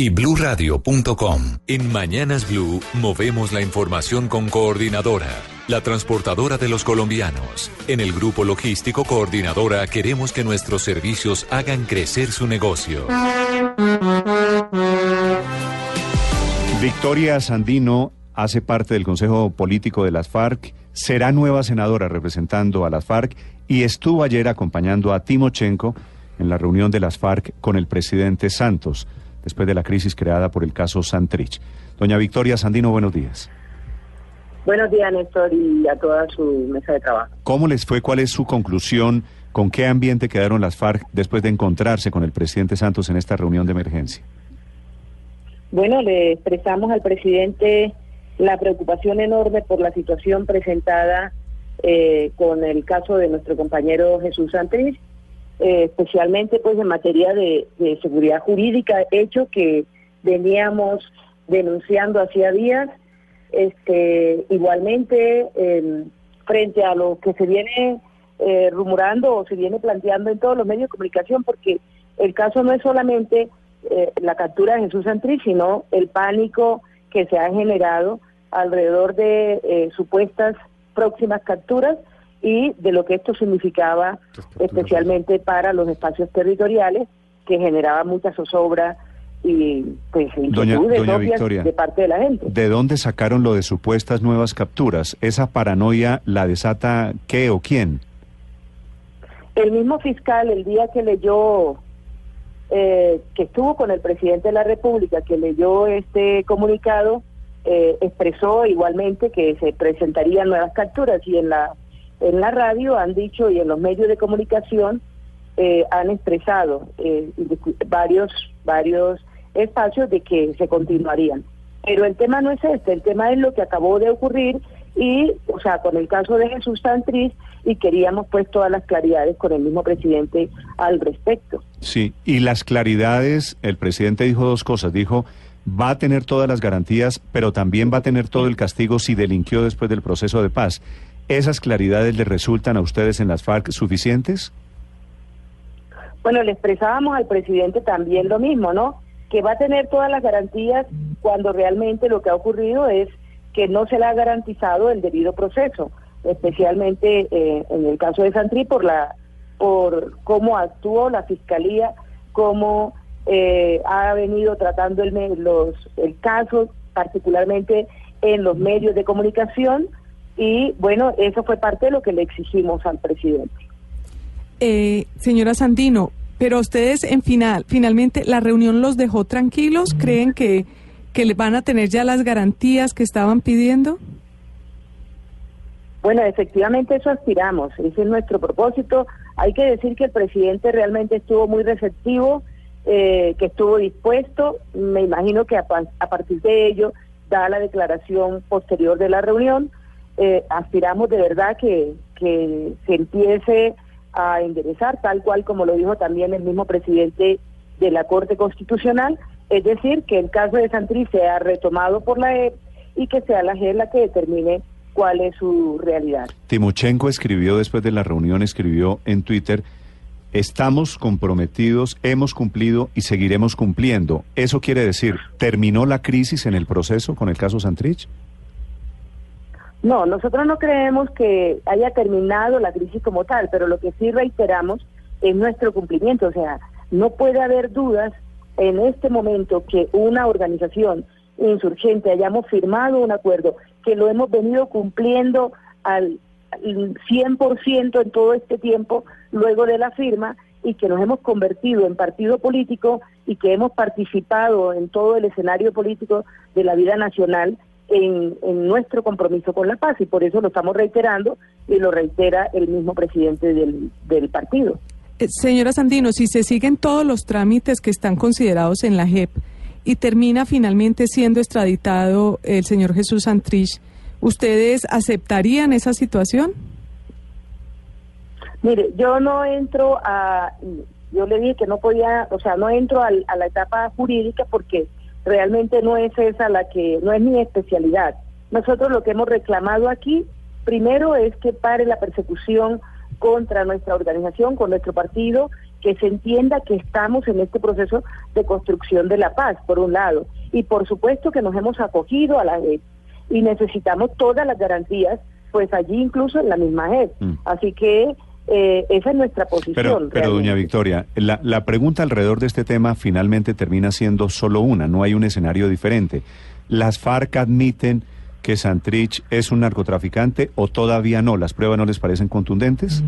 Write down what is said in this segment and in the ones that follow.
y bluradio.com. En Mañanas Blue movemos la información con Coordinadora, la transportadora de los colombianos. En el grupo logístico Coordinadora queremos que nuestros servicios hagan crecer su negocio. Victoria Sandino hace parte del Consejo Político de las FARC, será nueva senadora representando a las FARC y estuvo ayer acompañando a Timochenko en la reunión de las FARC con el presidente Santos después de la crisis creada por el caso Santrich. Doña Victoria Sandino, buenos días. Buenos días, Néstor, y a toda su mesa de trabajo. ¿Cómo les fue? ¿Cuál es su conclusión? ¿Con qué ambiente quedaron las FARC después de encontrarse con el presidente Santos en esta reunión de emergencia? Bueno, le expresamos al presidente la preocupación enorme por la situación presentada eh, con el caso de nuestro compañero Jesús Santrich eh, especialmente pues en materia de, seguridad jurídica, hecho que veníamos denunciando hacía días. Este, igualmente, em, frente a lo que se viene eh, rumorando o se viene planteando en todos los medios de comunicación, porque el caso no es solamente eh, la captura de Jesús Santrich, sino el pánico que se ha generado alrededor de supuestas próximas capturas y de lo que esto significaba especialmente para los espacios territoriales que generaba mucha zozobra y pues doña, Victoria, de parte de la gente. ¿De dónde sacaron lo de supuestas nuevas capturas? ¿Esa paranoia la desata qué o quién? El mismo fiscal el día que leyó eh, que estuvo con el presidente de la República, que leyó este comunicado, eh, expresó igualmente que se presentarían nuevas capturas y en la en la radio han dicho y en los medios de comunicación eh, han expresado eh, varios, varios espacios de que se continuarían. Pero el tema no es este, el tema es lo que acabó de ocurrir y, o sea, con el caso de Jesús Santriz y queríamos pues todas las claridades con el mismo presidente al respecto. Sí, y las claridades, el presidente dijo dos cosas, dijo va a tener todas las garantías, pero también va a tener todo el castigo si delinquió después del proceso de paz. ¿Esas claridades le resultan a ustedes en las FARC suficientes? Bueno, le expresábamos al presidente también lo mismo, ¿no? Que va a tener todas las garantías cuando realmente lo que ha ocurrido es que no se le ha garantizado el debido proceso, especialmente eh, en el caso de Santri por la por cómo actuó la fiscalía, cómo eh, ha venido tratando el, los, el caso, particularmente en los medios de comunicación, y bueno, eso fue parte de lo que le exigimos al presidente. Eh, señora Sandino, pero ustedes en final, finalmente la reunión los dejó tranquilos, ¿creen que, que le van a tener ya las garantías que estaban pidiendo? Bueno, efectivamente eso aspiramos, ese es nuestro propósito. Hay que decir que el presidente realmente estuvo muy receptivo, eh, que estuvo dispuesto, me imagino que a, a partir de ello da la declaración posterior de la reunión, eh, aspiramos de verdad que, que se empiece a enderezar, tal cual como lo dijo también el mismo presidente de la Corte Constitucional, es decir, que el caso de Santrich sea retomado por la EP y que sea la JEP la que determine cuál es su realidad. Timochenko escribió después de la reunión, escribió en Twitter, estamos comprometidos, hemos cumplido y seguiremos cumpliendo. ¿Eso quiere decir, terminó la crisis en el proceso con el caso Santrich? No, nosotros no creemos que haya terminado la crisis como tal, pero lo que sí reiteramos es nuestro cumplimiento. O sea, no puede haber dudas en este momento que una organización insurgente hayamos firmado un acuerdo, que lo hemos venido cumpliendo al 100% en todo este tiempo luego de la firma y que nos hemos convertido en partido político y que hemos participado en todo el escenario político de la vida nacional en, nuestro compromiso con la paz y por eso lo estamos reiterando y lo reitera el mismo presidente del, del partido. Eh, señora Sandino, si se siguen todos los trámites que están considerados en la JEP y termina finalmente siendo extraditado el señor Jesús Santrich, ¿ustedes aceptarían esa situación? Mire, yo no entro a, yo le dije que no podía, o sea, no entro a, la etapa jurídica porque realmente no es esa la que, no es mi especialidad. Nosotros lo que hemos reclamado aquí, primero es que pare la persecución contra nuestra organización, con nuestro partido, que se entienda que estamos en este proceso de construcción de la paz, por un lado, y por supuesto que nos hemos acogido a la JEP y necesitamos todas las garantías, pues allí incluso en la JEP. E mm. Así que eh, esa es nuestra posición. Pero, pero doña Victoria, la, la pregunta alrededor de este tema finalmente termina siendo solo una, no hay un escenario diferente. ¿Las FARC admiten que Santrich es un narcotraficante o todavía no? ¿Las pruebas no les parecen contundentes?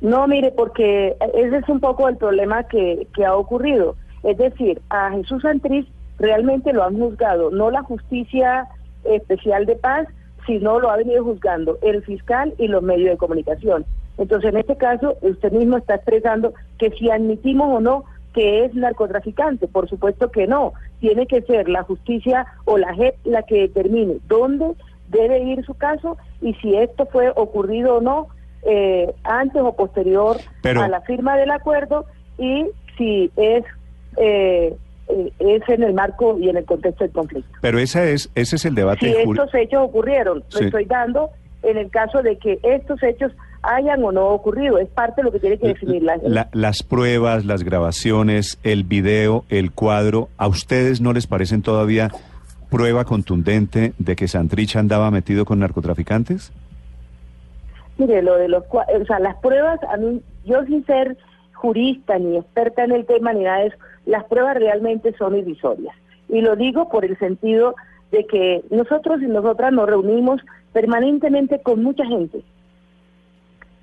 No, mire, porque ese es un poco el problema que, que ha ocurrido. Es decir, a Jesús Santrich realmente lo han juzgado, no la justicia especial de paz, sino lo ha venido juzgando el fiscal y los medios de comunicación. Entonces, en este caso, usted mismo está expresando que si admitimos o no que es narcotraficante, por supuesto que no. Tiene que ser la justicia o la JEP la que determine dónde debe ir su caso y si esto fue ocurrido o no eh, antes o posterior a la firma del acuerdo y si es eh, eh, es en el marco y en el contexto del conflicto. Pero esa es ese es el debate. Si estos hechos ocurrieron, lo estoy dando en el caso de que estos hechos hayan o no ocurrido. Es parte de lo que tiene que definir la, Las pruebas, las grabaciones, el video, el cuadro, ¿a ustedes no les parecen todavía prueba contundente de que Santrich andaba metido con narcotraficantes? Mire, lo de los o sea, las pruebas, a mí, yo sin ser jurista ni experta en el tema ni nada de eso, las pruebas realmente son irrisorias. Y lo digo por el sentido de que nosotros y nosotras nos reunimos permanentemente con mucha gente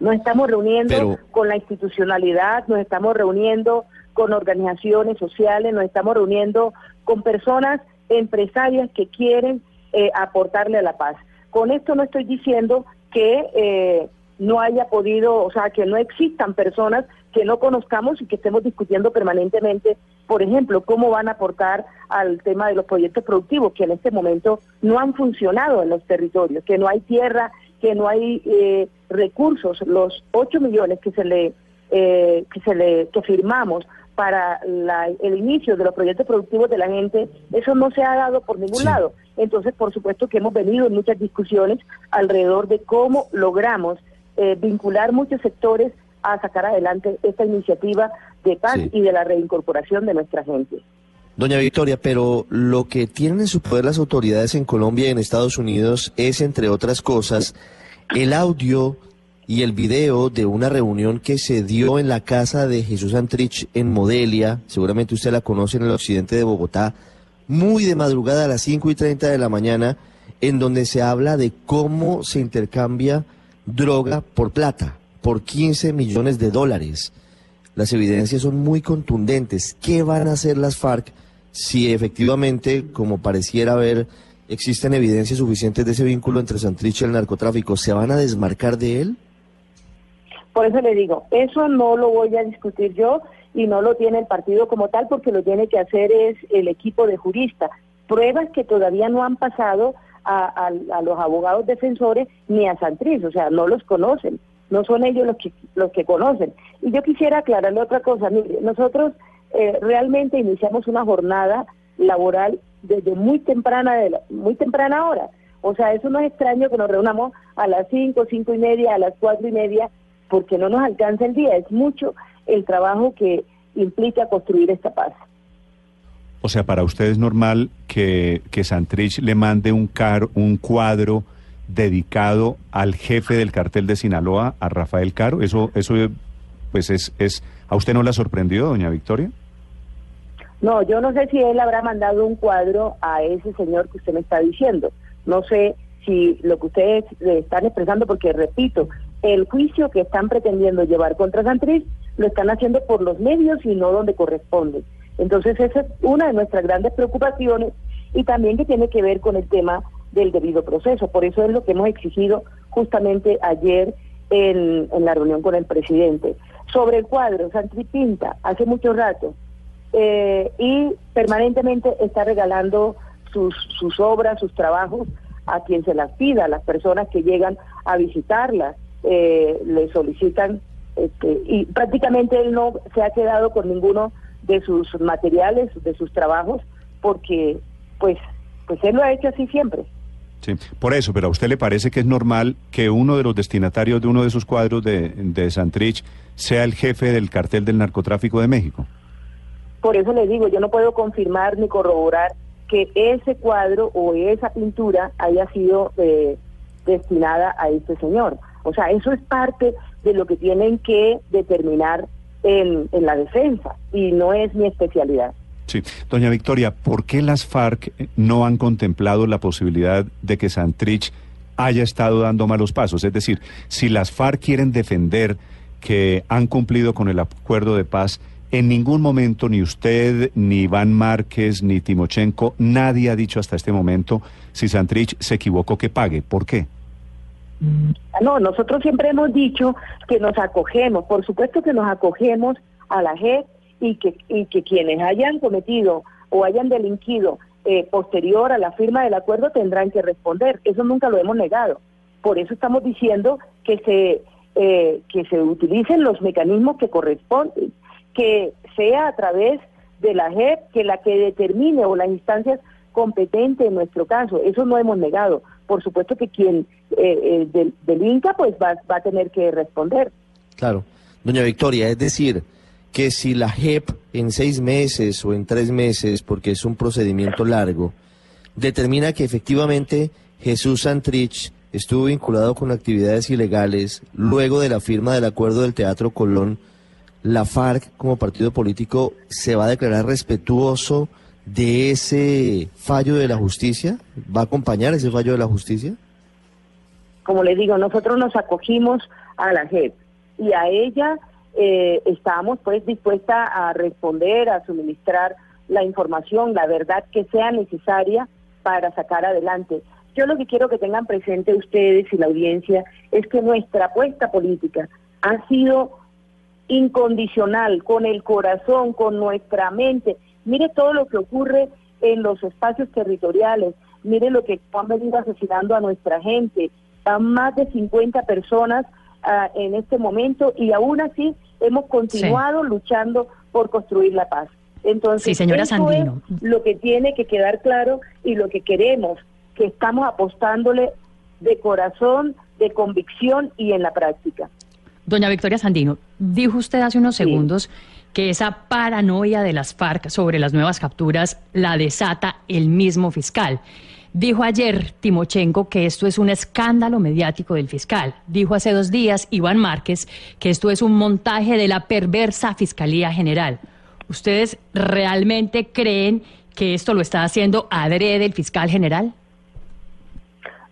nos estamos reuniendo con la institucionalidad, nos estamos reuniendo con organizaciones sociales, nos estamos reuniendo con personas empresarias que quieren eh, aportarle a la paz. Con esto no estoy diciendo que eh, no haya podido, o sea, que no existan personas que no conozcamos y que estemos discutiendo permanentemente, por ejemplo, cómo van a aportar al tema de los proyectos productivos que en este momento no han funcionado en los territorios, que no hay tierra, que no hay eh, recursos, los 8 millones que se le eh, que se le que firmamos para el inicio de los proyectos productivos de la gente, eso no se ha dado por ningún lado. Entonces, por supuesto que hemos venido en muchas discusiones alrededor de cómo logramos eh, vincular muchos sectores a sacar adelante esta iniciativa de paz y de la reincorporación de nuestra gente. Doña Victoria, pero lo que tienen en su poder las autoridades en Colombia y en Estados Unidos es, entre otras cosas, el audio y el video de una reunión que se dio en la casa de Jesús Antrich en Modelia, seguramente usted la conoce en el occidente de Bogotá, muy de madrugada a las 5 y 30 de la mañana, en donde se habla de cómo se intercambia droga por plata, por 15 millones de dólares. Las evidencias son muy contundentes. ¿Qué van a hacer las FARC si efectivamente, como pareciera haber, existen evidencias suficientes de ese vínculo entre Santrich y el narcotráfico, ¿se van a desmarcar de él? Por eso le digo, eso no lo voy a discutir yo y no lo tiene el partido como tal porque lo tiene que hacer es el equipo de juristas. Pruebas que todavía no han pasado a, los abogados defensores ni a Santrich, o sea, no los conocen, no son ellos los que, los que conocen. Y yo quisiera aclararle otra cosa, mire, nosotros eh, realmente iniciamos una jornada laboral desde muy temprana, de muy temprana hora. O sea, eso no es extraño que nos reunamos a las cinco, cinco y media, a las cuatro y media, porque no nos alcanza el día. Es mucho el trabajo que implica construir esta paz. O sea, para usted es normal que, que Santrich le mande un, car, un cuadro dedicado al jefe del cartel de Sinaloa, a Rafael Caro. Eso, eso pues es, es, ¿a usted no la sorprendió, doña Victoria? No, yo no sé si él habrá mandado un cuadro a ese señor que usted me está diciendo. No sé si lo que ustedes le están expresando, porque repito, el juicio que están pretendiendo llevar contra Santriz lo están haciendo por los medios y no donde corresponde. Entonces esa es una de nuestras grandes preocupaciones y también que tiene que ver con el tema del debido proceso. Por eso es lo que hemos exigido justamente ayer en, la reunión con el presidente. Sobre el cuadro, Santriz Pinta, hace mucho rato, eh, y permanentemente está regalando sus, sus obras, sus trabajos a quien se las pida, a las personas que llegan a visitarlas, eh, le solicitan, este, y prácticamente él no se ha quedado con ninguno de sus materiales, de sus trabajos, porque pues, pues él lo ha hecho así siempre. Sí, por eso, pero a usted le parece que es normal que uno de los destinatarios de uno de esos cuadros de, de Santrich sea el jefe del cartel del narcotráfico de México. Por eso le digo, yo no puedo confirmar ni corroborar que ese cuadro o esa pintura haya sido eh, destinada a este señor. O sea, eso es parte de lo que tienen que determinar en, en la defensa y no es mi especialidad. Sí, doña Victoria, ¿por qué las FARC no han contemplado la posibilidad de que Santrich haya estado dando malos pasos? Es decir, si las FARC quieren defender que han cumplido con el acuerdo de paz, en ningún momento ni usted, ni Iván Márquez, ni Timochenko, nadie ha dicho hasta este momento si Santrich se equivocó que pague. ¿Por qué? No, nosotros siempre hemos dicho que nos acogemos, por supuesto que nos acogemos a la JEP y que, y que quienes hayan cometido o hayan delinquido eh, posterior a la firma del acuerdo tendrán que responder. Eso nunca lo hemos negado. Por eso estamos diciendo que se, eh, que se utilicen los mecanismos que corresponden, que sea a través de la JEP que la que determine o las instancias competentes en nuestro caso. Eso no hemos negado. Por supuesto que quien eh, del, delinca pues va, va a tener que responder. Claro. Doña Victoria, es decir, que si la JEP en seis meses o en tres meses, porque es un procedimiento largo, determina que efectivamente Jesús Santrich estuvo vinculado con actividades ilegales luego de la firma del acuerdo del Teatro Colón, la FARC como partido político se va a declarar respetuoso de ese fallo de la justicia? ¿Va a acompañar ese fallo de la justicia? Como le digo, nosotros nos acogimos a la JEP y a ella eh, estamos pues dispuesta a responder, a suministrar la información, la verdad que sea necesaria para sacar adelante. Yo lo que quiero que tengan presente ustedes y la audiencia es que nuestra apuesta política ha sido incondicional, con el corazón, con nuestra mente. Mire todo lo que ocurre en los espacios territoriales, mire lo que han venido asesinando a nuestra gente, a más de 50 personas uh, en este momento y aún así hemos continuado sí. luchando por construir la paz. Entonces, sí, señora eso Sandino. es lo que tiene que quedar claro y lo que queremos, que estamos apostándole de corazón, de convicción y en la práctica. Doña Victoria Sandino, dijo usted hace unos segundos sí. que esa paranoia de las FARC sobre las nuevas capturas la desata el mismo fiscal. Dijo ayer Timochenko que esto es un escándalo mediático del fiscal. Dijo hace dos días Iván Márquez que esto es un montaje de la perversa Fiscalía General. ¿Ustedes realmente creen que esto lo está haciendo adrede el fiscal general?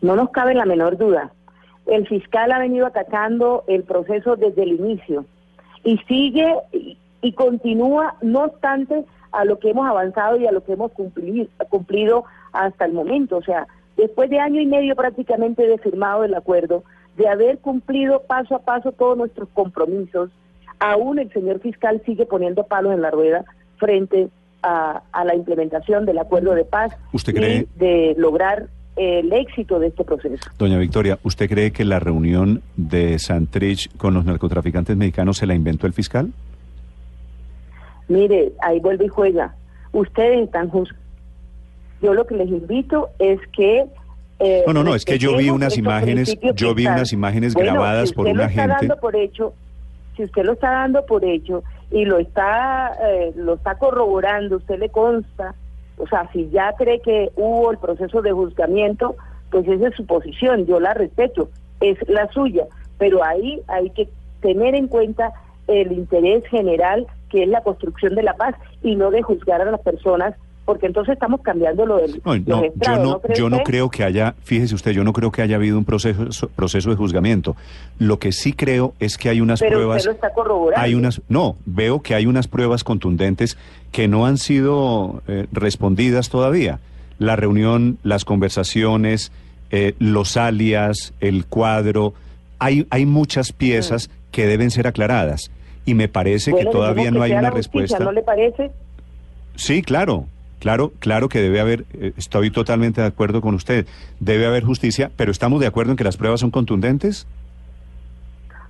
No nos cabe la menor duda. El fiscal ha venido atacando el proceso desde el inicio y sigue y, continúa, no obstante a lo que hemos avanzado y a lo que hemos cumplido hasta el momento. O sea, después de año y medio prácticamente de firmado el acuerdo, de haber cumplido paso a paso todos nuestros compromisos, aún el señor fiscal sigue poniendo palos en la rueda frente a, a la implementación del acuerdo de paz ¿Usted cree? y de lograr el éxito de este proceso. Doña Victoria, ¿usted cree que la reunión de Santrich con los narcotraficantes mexicanos se la inventó el fiscal? Mire, ahí vuelve y juega. Ustedes están. Yo lo que les invito es que eh, no, no, no, es que yo vi unas imágenes, yo vi unas imágenes bueno, grabadas si por una gente. Dando por hecho, si usted lo está dando por hecho y lo está, eh, lo está corroborando, usted le consta, o sea, si ya cree que hubo el proceso de juzgamiento, pues esa es su posición, yo la respeto, es la suya, pero ahí hay que tener en cuenta el interés general que es la construcción de la paz y no de juzgar a las personas porque entonces estamos cambiando lo del no, yo no, ¿no yo no usted? creo que haya, fíjese usted, yo no creo que haya habido un proceso proceso de juzgamiento. Lo que sí creo es que hay unas pero pruebas usted lo está corroborando. hay unas no, veo que hay unas pruebas contundentes que no han sido eh, respondidas todavía. La reunión, las conversaciones, eh, los alias, el cuadro, hay hay muchas piezas mm. que deben ser aclaradas y me parece bueno, que todavía que no hay una una justicia, respuesta. ¿No le parece? Sí, claro, claro, claro que debe haber, eh, estoy totalmente de acuerdo con usted, debe haber justicia, pero estamos de acuerdo en que las pruebas son contundentes.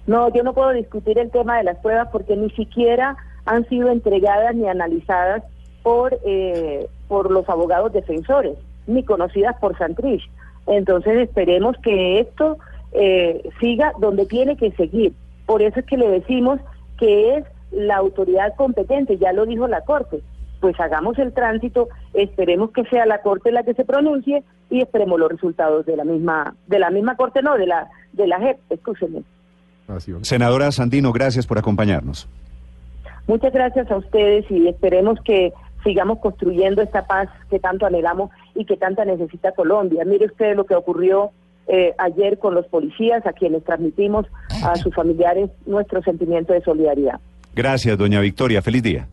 No, yo no puedo discutir el tema de las pruebas porque ni siquiera han sido entregadas ni analizadas por, eh, por los abogados defensores, ni conocidas por Santrich. Entonces esperemos que esto eh, siga donde tiene que seguir. Por eso es que le decimos que es la autoridad competente, ya lo dijo la Corte. Pues hagamos el tránsito, esperemos que sea la Corte la que se pronuncie y esperemos los resultados de la misma, de la misma Corte, no, de la, de la JEP, escúcheme. Senadora Sandino, gracias por acompañarnos. Muchas gracias a ustedes y esperemos que sigamos construyendo esta paz que tanto anhelamos y que tanta necesita Colombia. Mire usted lo que ocurrió eh, ayer con los policías, a quienes transmitimos a sus familiares nuestro sentimiento de solidaridad. Gracias, doña Victoria. Feliz día.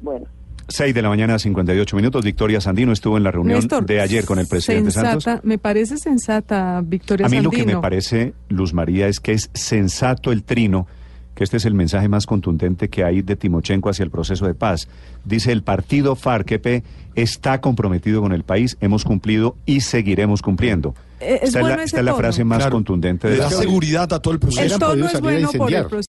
Bueno. 6 de la mañana, 58 minutos. Victoria Sandino estuvo en la reunión Néstor, de ayer con el presidente sensata, Santos. Me parece sensata, Victoria A mí lo Sandino. que me parece, Luz María, es que es sensato el trino, que este es el mensaje más contundente que hay de Timochenko hacia el proceso de paz. Dice, el partido FARC-EP está comprometido con el país, hemos cumplido y seguiremos cumpliendo. Eh, es esta es bueno la, ese esta es la tono. frase más Claro. contundente de Le la seguridad a todo el proceso. El tono es bueno por el proceso.